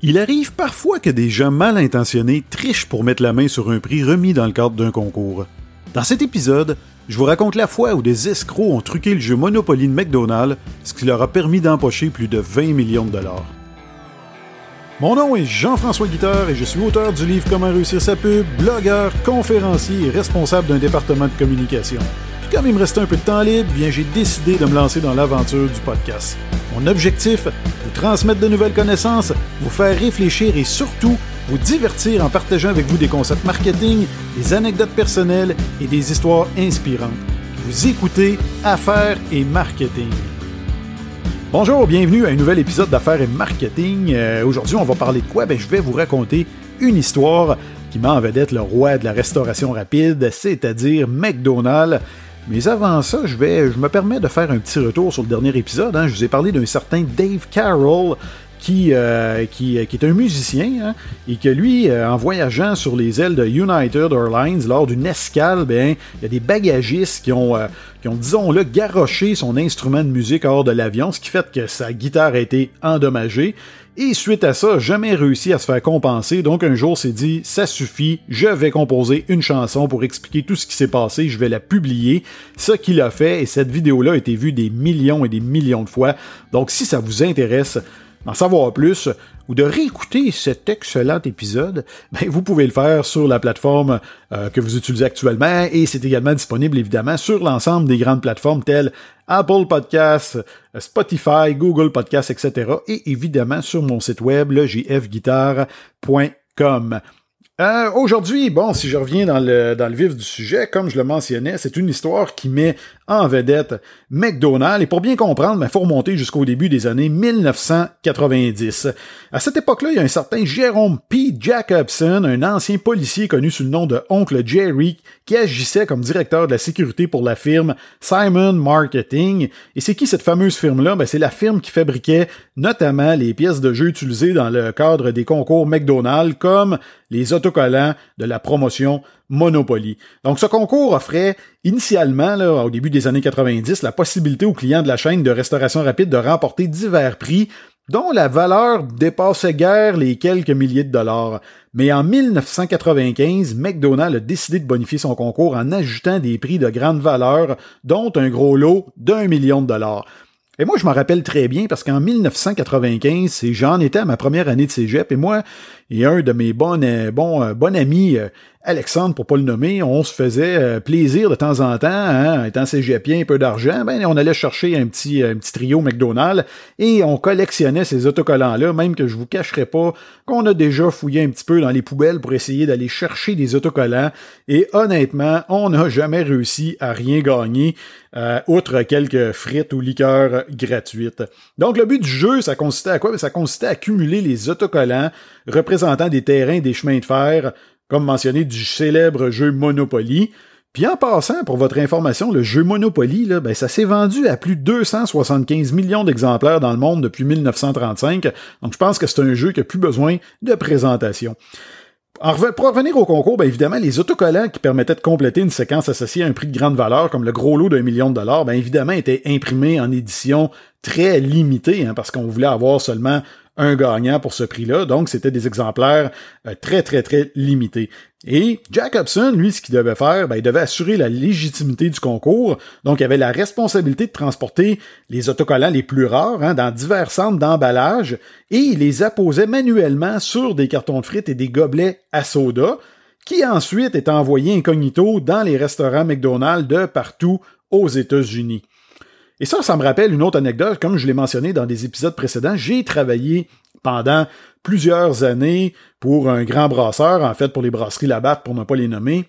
Il arrive parfois que des gens mal intentionnés trichent pour mettre la main sur un prix remis dans le cadre d'un concours. Dans cet épisode, je vous raconte la fois où des escrocs ont truqué le jeu Monopoly de McDonald's, ce qui leur a permis d'empocher plus de 20 millions de dollars. Mon nom est Jean-François Guitard et je suis auteur du livre Comment réussir sa pub, blogueur, conférencier et responsable d'un département de communication. Puis comme il me restait un peu de temps libre, bien j'ai décidé de me lancer dans l'aventure du podcast. Mon objectif, vous transmettre de nouvelles connaissances, vous faire réfléchir et surtout vous divertir en partageant avec vous des concepts marketing, des anecdotes personnelles et des histoires inspirantes. Vous écoutez Affaires et Marketing. Bonjour, bienvenue à un nouvel épisode d'Affaires et Marketing. Euh, Aujourd'hui, on va parler de quoi? Ben, je vais vous raconter une histoire qui met en vedette le roi de la restauration rapide, c'est-à-dire McDonald's. Mais avant ça, je, vais, je me permets de faire un petit retour sur le dernier épisode. hein. Je vous ai parlé d'un certain Dave Carroll qui, euh, qui, qui est un musicien hein, et que lui, euh, en voyageant sur les ailes de United Airlines lors d'une escale, ben, il y a des bagagistes qui ont, euh, qui ont disons-le, garoché son instrument de musique hors de l'avion, ce qui fait que sa guitare a été endommagée. Et suite à ça, jamais réussi à se faire compenser, donc un jour s'est dit, ça suffit, je vais composer une chanson pour expliquer tout ce qui s'est passé, je vais la publier. Ce qu'il a fait, et cette vidéo-là a été vue des millions et des millions de fois. Donc si ça vous intéresse, d'en savoir plus ou de réécouter cet excellent épisode, ben, vous pouvez le faire sur la plateforme euh, que vous utilisez actuellement et c'est également disponible évidemment sur l'ensemble des grandes plateformes telles Apple Podcasts, Spotify, Google Podcasts, etc. et évidemment sur mon site web, le jfguitar.com. Euh, Aujourd'hui, bon, si je reviens dans le, dans le vif du sujet, comme je le mentionnais, c'est une histoire qui met en vedette McDonald's. Et pour bien comprendre, il faut remonter jusqu'au début des années 1990. À cette époque-là, il y a un certain Jérôme P. Jacobson, un ancien policier connu sous le nom de Oncle Jerry, qui agissait comme directeur de la sécurité pour la firme Simon Marketing. Et c'est qui cette fameuse firme-là? Ben, c'est la firme qui fabriquait notamment les pièces de jeu utilisées dans le cadre des concours McDonald's, comme les autocollants de la promotion Monopoly. Donc ce concours offrait initialement, au début des années 90, la possibilité aux clients de la chaîne de restauration rapide de remporter divers prix dont la valeur dépassait guère les quelques milliers de dollars. Mais en 1995, McDonald's a décidé de bonifier son concours en ajoutant des prix de grande valeur, dont un gros lot d'un million de dollars. Et moi, je m'en rappelle très bien parce qu'en 1995, c'est j'en étais à ma première année de cégep et moi et un de mes bons, bons, euh, bons amis, euh, Alexandre, pour pas le nommer, on se faisait euh, plaisir de temps en temps, hein, étant cégepien, un peu d'argent, ben on allait chercher un petit, un petit trio McDonald's et on collectionnait ces autocollants-là, même que je vous cacherai pas qu'on a déjà fouillé un petit peu dans les poubelles pour essayer d'aller chercher des autocollants et honnêtement, on n'a jamais réussi à rien gagner, euh, outre quelques frites ou liqueurs gratuites. Donc le but du jeu, ça consistait à quoi? Ben, ça consistait à accumuler les autocollants représentant des terrains des chemins de fer comme mentionné du célèbre jeu Monopoly. Puis en passant, pour votre information, le jeu Monopoly, là, ben, ça s'est vendu à plus de 275 millions d'exemplaires dans le monde depuis 1935. Donc je pense que c'est un jeu qui a plus besoin de présentation. Pour revenir au concours, ben évidemment, les autocollants qui permettaient de compléter une séquence associée à un prix de grande valeur, comme le gros lot d'un million de dollars, ben évidemment, étaient imprimés en édition très limitée, hein, parce qu'on voulait avoir seulement un gagnant pour ce prix-là. Donc, c'était des exemplaires euh, très, très, très limités. Et Jacobson, lui, ce qu'il devait faire, ben, il devait assurer la légitimité du concours. Donc, il avait la responsabilité de transporter les autocollants les plus rares hein, dans divers centres d'emballage et il les apposait manuellement sur des cartons de frites et des gobelets à soda qui ensuite étaient envoyés incognito dans les restaurants McDonald's de partout aux États-Unis. Et ça, ça me rappelle une autre anecdote. Comme je l'ai mentionné dans des épisodes précédents, j'ai travaillé pendant plusieurs années pour un grand brasseur, en fait pour les brasseries Labatt, pour ne pas les nommer.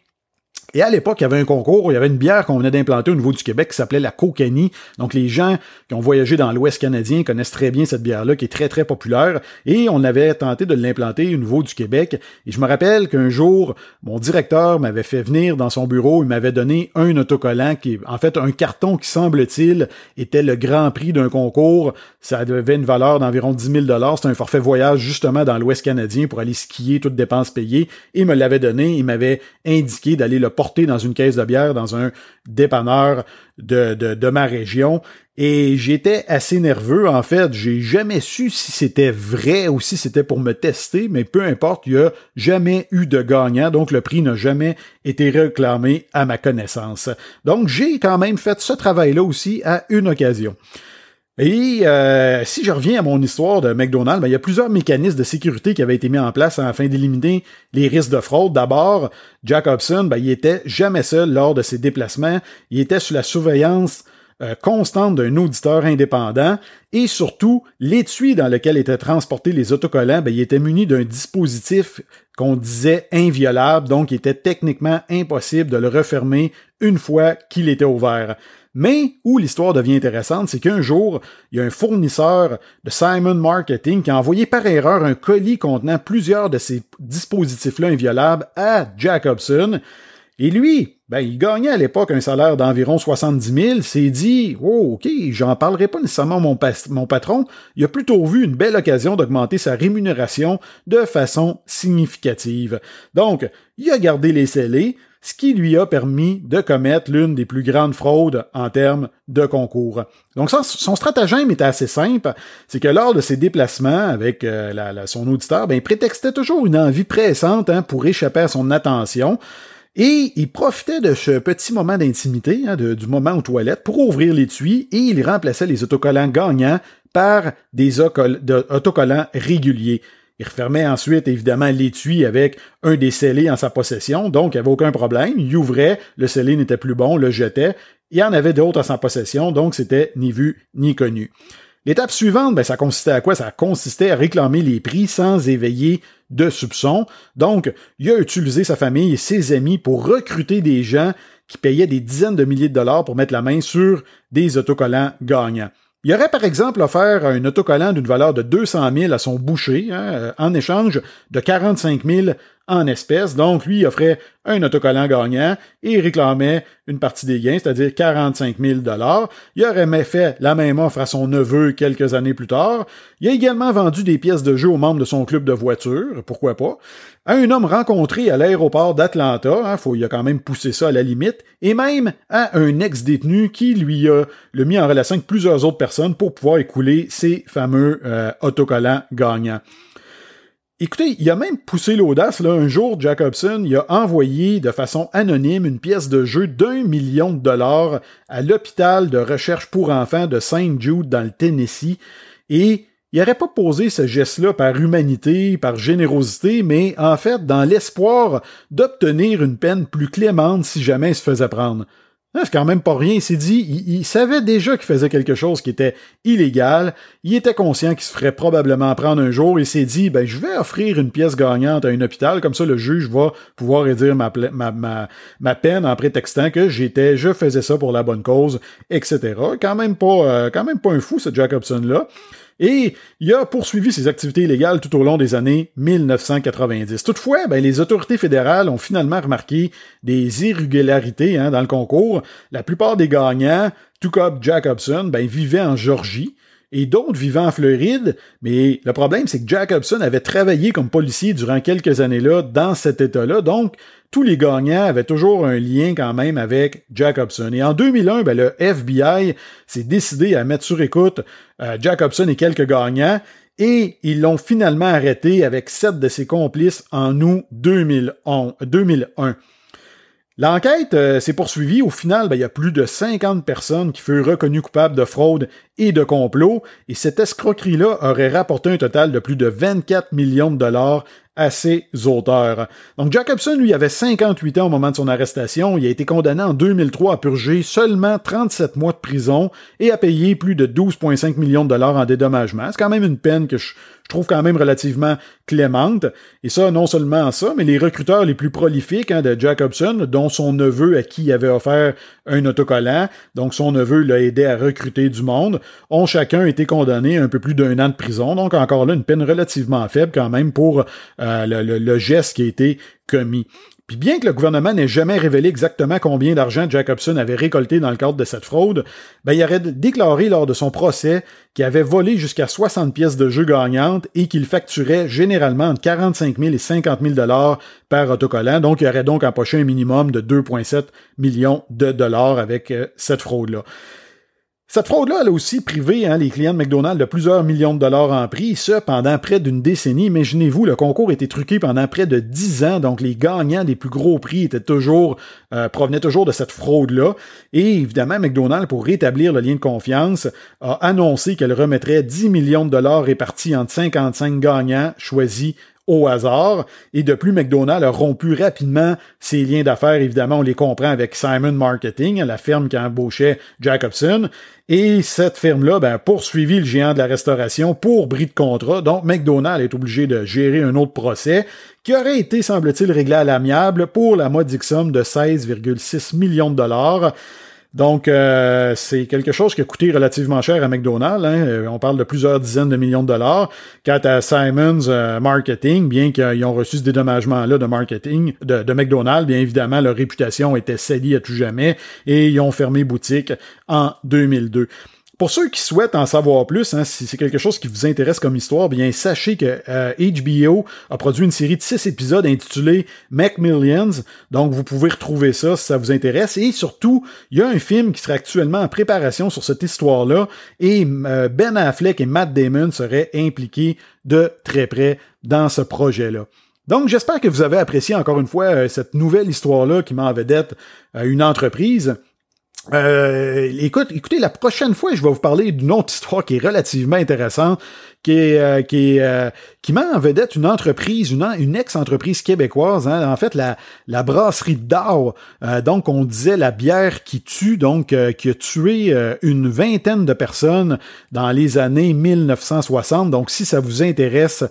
Et à l'époque, il y avait un concours où il y avait une bière qu'on venait d'implanter au niveau du Québec qui s'appelait la Cocani. Donc les gens qui ont voyagé dans l'Ouest canadien connaissent très bien cette bière-là qui est très très populaire. Et on avait tenté de l'implanter au niveau du Québec. Et je me rappelle qu'un jour, mon directeur m'avait fait venir dans son bureau, il m'avait donné un autocollant qui, en fait, un carton qui semble-t-il était le grand prix d'un concours. Ça avait une valeur d'environ 10 000 C'était un forfait voyage justement dans l'Ouest canadien pour aller skier, toutes dépenses payées. Et il me l'avait donné, il m'avait indiqué d'aller le porter dans une caisse de bière dans un dépanneur de, de, de ma région. Et j'étais assez nerveux, en fait. J'ai jamais su si c'était vrai ou si c'était pour me tester, mais peu importe, il n'y a jamais eu de gagnant, donc le prix n'a jamais été réclamé à ma connaissance. Donc j'ai quand même fait ce travail-là aussi à une occasion. Et euh, si je reviens à mon histoire de McDonald's, ben, il y a plusieurs mécanismes de sécurité qui avaient été mis en place afin d'éliminer les risques de fraude. D'abord, Jack Hobson, ben, il était jamais seul lors de ses déplacements. Il était sous la surveillance euh, constante d'un auditeur indépendant et surtout l'étui dans lequel étaient transportés les autocollants, ben, il était muni d'un dispositif qu'on disait inviolable, donc il était techniquement impossible de le refermer une fois qu'il était ouvert. Mais où l'histoire devient intéressante, c'est qu'un jour, il y a un fournisseur de Simon Marketing qui a envoyé par erreur un colis contenant plusieurs de ces dispositifs-là inviolables à Jacobson. Et lui, ben, il gagnait à l'époque un salaire d'environ 70 000, s'est dit, oh, ok, j'en parlerai pas nécessairement mon, mon patron, il a plutôt vu une belle occasion d'augmenter sa rémunération de façon significative. Donc, il a gardé les scellés, ce qui lui a permis de commettre l'une des plus grandes fraudes en termes de concours. Donc son stratagème était assez simple, c'est que lors de ses déplacements avec euh, son auditeur, ben, il prétextait toujours une envie pressante hein, pour échapper à son attention. Et il profitait de ce petit moment d'intimité, hein, du moment aux toilettes, pour ouvrir l'étui et il remplaçait les autocollants gagnants par des autocollants réguliers. Il refermait ensuite, évidemment, l'étui avec un des scellés en sa possession, donc il n'y avait aucun problème. Il ouvrait, le scellé n'était plus bon, le jetait. Il en avait d'autres en sa possession, donc c'était ni vu ni connu. L'étape suivante, ben, ça consistait à quoi? Ça consistait à réclamer les prix sans éveiller de soupçons. Donc, il a utilisé sa famille et ses amis pour recruter des gens qui payaient des dizaines de milliers de dollars pour mettre la main sur des autocollants gagnants. Il aurait par exemple offert un autocollant d'une valeur de 200 000 à son boucher hein, euh, en échange de 45 000 en espèces. Donc, lui, offrait un autocollant gagnant et réclamait une partie des gains, c'est-à-dire 45 000 Il aurait fait la même offre à son neveu quelques années plus tard. Il a également vendu des pièces de jeu aux membres de son club de voitures, pourquoi pas, à un homme rencontré à l'aéroport d'Atlanta, hein, faut, il a quand même poussé ça à la limite, et même à un ex-détenu qui lui a le mis en relation avec plusieurs autres personnes pour pouvoir écouler ces fameux euh, autocollants gagnants. Écoutez, il a même poussé l'audace. Là. Un jour, Jacobson il a envoyé de façon anonyme une pièce de jeu d'un million de dollars à l'hôpital de recherche pour enfants de Saint Jude dans le Tennessee. Et il n'aurait pas posé ce geste-là par humanité, par générosité, mais en fait dans l'espoir d'obtenir une peine plus clémente si jamais il se faisait prendre. Ah, c'est quand même pas rien. Il s'est dit, il, savait déjà qu'il faisait quelque chose qui était illégal. Il était conscient qu'il se ferait probablement prendre un jour. Il s'est dit, ben, je vais offrir une pièce gagnante à un hôpital. Comme ça, le juge va pouvoir réduire ma, peine en prétextant que j'étais, je faisais ça pour la bonne cause, etc. Quand même pas, euh, quand même pas un fou, ce Jacobson-là et il a poursuivi ses activités illégales tout au long des années 1990. Toutefois, ben, les autorités fédérales ont finalement remarqué des irrégularités hein, dans le concours. La plupart des gagnants, tout comme Jacobson, ben, vivaient en Georgie et d'autres vivaient en Floride, mais le problème, c'est que Jacobson avait travaillé comme policier durant quelques années-là dans cet État-là, donc tous les gagnants avaient toujours un lien quand même avec Jacobson. Et en 2001, ben, le FBI s'est décidé à mettre sur écoute euh, Jacobson et quelques gagnants, et ils l'ont finalement arrêté avec sept de ses complices en août 2001. L'enquête euh, s'est poursuivie. Au final, ben, il y a plus de 50 personnes qui furent reconnues coupables de fraude et de complot, et cette escroquerie-là aurait rapporté un total de plus de 24 millions de dollars à ses auteurs. Donc Jacobson, lui, avait 58 ans au moment de son arrestation. Il a été condamné en 2003 à purger seulement 37 mois de prison et à payer plus de 12,5 millions de dollars en dédommagement. C'est quand même une peine que je, trouve quand même relativement clémente. Et ça, non seulement ça, mais les recruteurs les plus prolifiques hein, de Jacobson, dont son neveu à qui il avait offert un autocollant, donc son neveu l'a aidé à recruter du monde, ont chacun été condamnés à un peu plus d'un an de prison. Donc encore là, une peine relativement faible quand même pour euh, le, geste qui a été commis. Puis bien que le gouvernement n'ait jamais révélé exactement combien d'argent Jacobson avait récolté dans le cadre de cette fraude, ben, il aurait déclaré lors de son procès qu'il avait volé jusqu'à 60 pièces de jeu gagnantes et qu'il facturait généralement entre 45 000 et 50 000 dollars par autocollant. Donc, il aurait donc empoché un minimum de 2,7 millions de dollars avec euh, cette fraude-là. Cette fraude-là, elle a aussi privé hein, les clients de McDonald's de plusieurs millions de dollars en prix, ce pendant près d'une décennie. Imaginez-vous, le concours était truqué pendant près de dix ans, donc les gagnants des plus gros prix étaient toujours euh, provenaient toujours de cette fraude-là. Et évidemment, McDonald's, pour rétablir le lien de confiance, a annoncé qu'elle remettrait 10 millions de dollars répartis entre 55 gagnants choisis au hasard. Et de plus, McDonald's a rompu rapidement ses liens d'affaires. Évidemment, on les comprend avec Simon Marketing, la ferme qui embauchait Jacobson. Et cette ferme-là ben, poursuivi le géant de la restauration pour bris de contrat. Donc, McDonald's est obligé de gérer un autre procès qui aurait été, semble-t-il, réglé à l'amiable pour la modique somme de 16,6 millions de dollars. Donc, euh, c'est quelque chose qui a coûté relativement cher à McDonald's. Hein. Euh, on parle de plusieurs dizaines de millions de dollars. Quant à Simons euh, Marketing, bien qu'ils ont reçu ce dédommagement-là de marketing de, de, McDonald's, bien évidemment, leur réputation était salie à tout jamais et ils ont fermé boutique en 2002. Pour ceux qui souhaitent en savoir plus, hein, si c'est quelque chose qui vous intéresse comme histoire, bien sachez que HBO euh, a produit une série de six épisodes intitulée Millions. Donc vous pouvez retrouver ça si ça vous intéresse. Et surtout, il y a un film qui serait actuellement en préparation sur cette histoire-là. Et euh, Ben Affleck et Matt Damon seraient impliqués de très près dans ce projet-là. Donc, j'espère que vous avez apprécié encore une fois euh, cette nouvelle histoire-là qui m'en vedette une entreprise. Euh, écoute, écoutez, la prochaine fois, je vais vous parler d'une autre histoire qui est relativement intéressante qui euh, qui, euh, qui met en vedette une entreprise, une, une ex-entreprise québécoise, hein, en fait la, la brasserie d'Or. Euh, donc on disait la bière qui tue, donc qui a tué une vingtaine de personnes dans les années 1960. Donc si ça vous intéresse,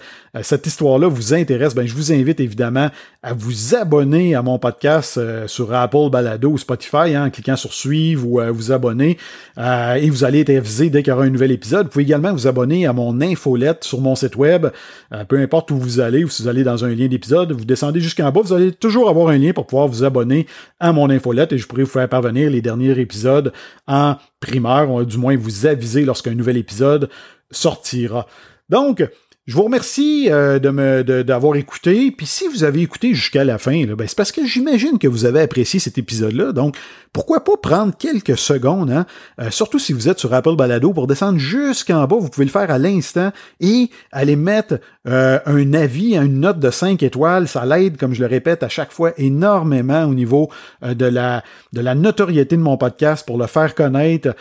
cette histoire-là vous intéresse, ben je vous invite évidemment à vous abonner à mon podcast sur Apple Balado ou Spotify hein, en cliquant sur suivre ou vous abonner et vous allez être avisé dès qu'il y aura un nouvel épisode. Vous pouvez également vous abonner à mon infolette sur mon site web. Euh, peu importe où vous allez, ou si vous allez dans un lien d'épisode, vous descendez jusqu'en bas, vous allez toujours avoir un lien pour pouvoir vous abonner à mon infolette et je pourrai vous faire parvenir les derniers épisodes en primeur, ou du moins vous aviser lorsqu'un nouvel épisode sortira. Donc, je vous remercie euh, de me d'avoir écouté. Puis si vous avez écouté jusqu'à la fin, ben, c'est parce que j'imagine que vous avez apprécié cet épisode-là. Donc, pourquoi pas prendre quelques secondes, hein? Euh, surtout si vous êtes sur Apple Balado, pour descendre jusqu'en bas, vous pouvez le faire à l'instant et aller mettre euh, un avis, une note de 5 étoiles. Ça l'aide, comme je le répète à chaque fois, énormément au niveau de, la, de la notoriété de mon podcast pour le faire connaître.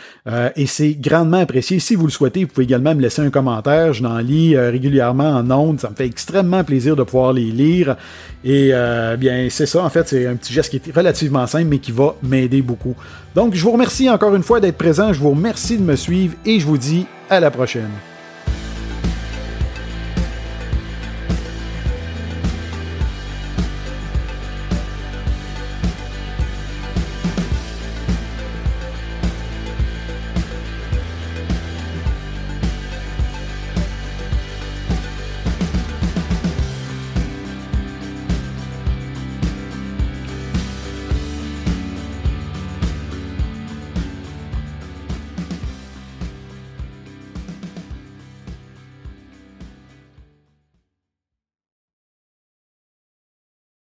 et c'est grandement apprécié. Si vous le souhaitez, vous pouvez également me laisser un commentaire. Je n'en lis en ondes. Ça me fait extrêmement plaisir de pouvoir les lire. Et euh, bien, c'est ça, en fait, c'est un petit geste qui est relativement simple, mais qui va m'aider beaucoup. Donc, je vous remercie encore une fois d'être présent. Je vous remercie de me suivre et je vous dis à la prochaine.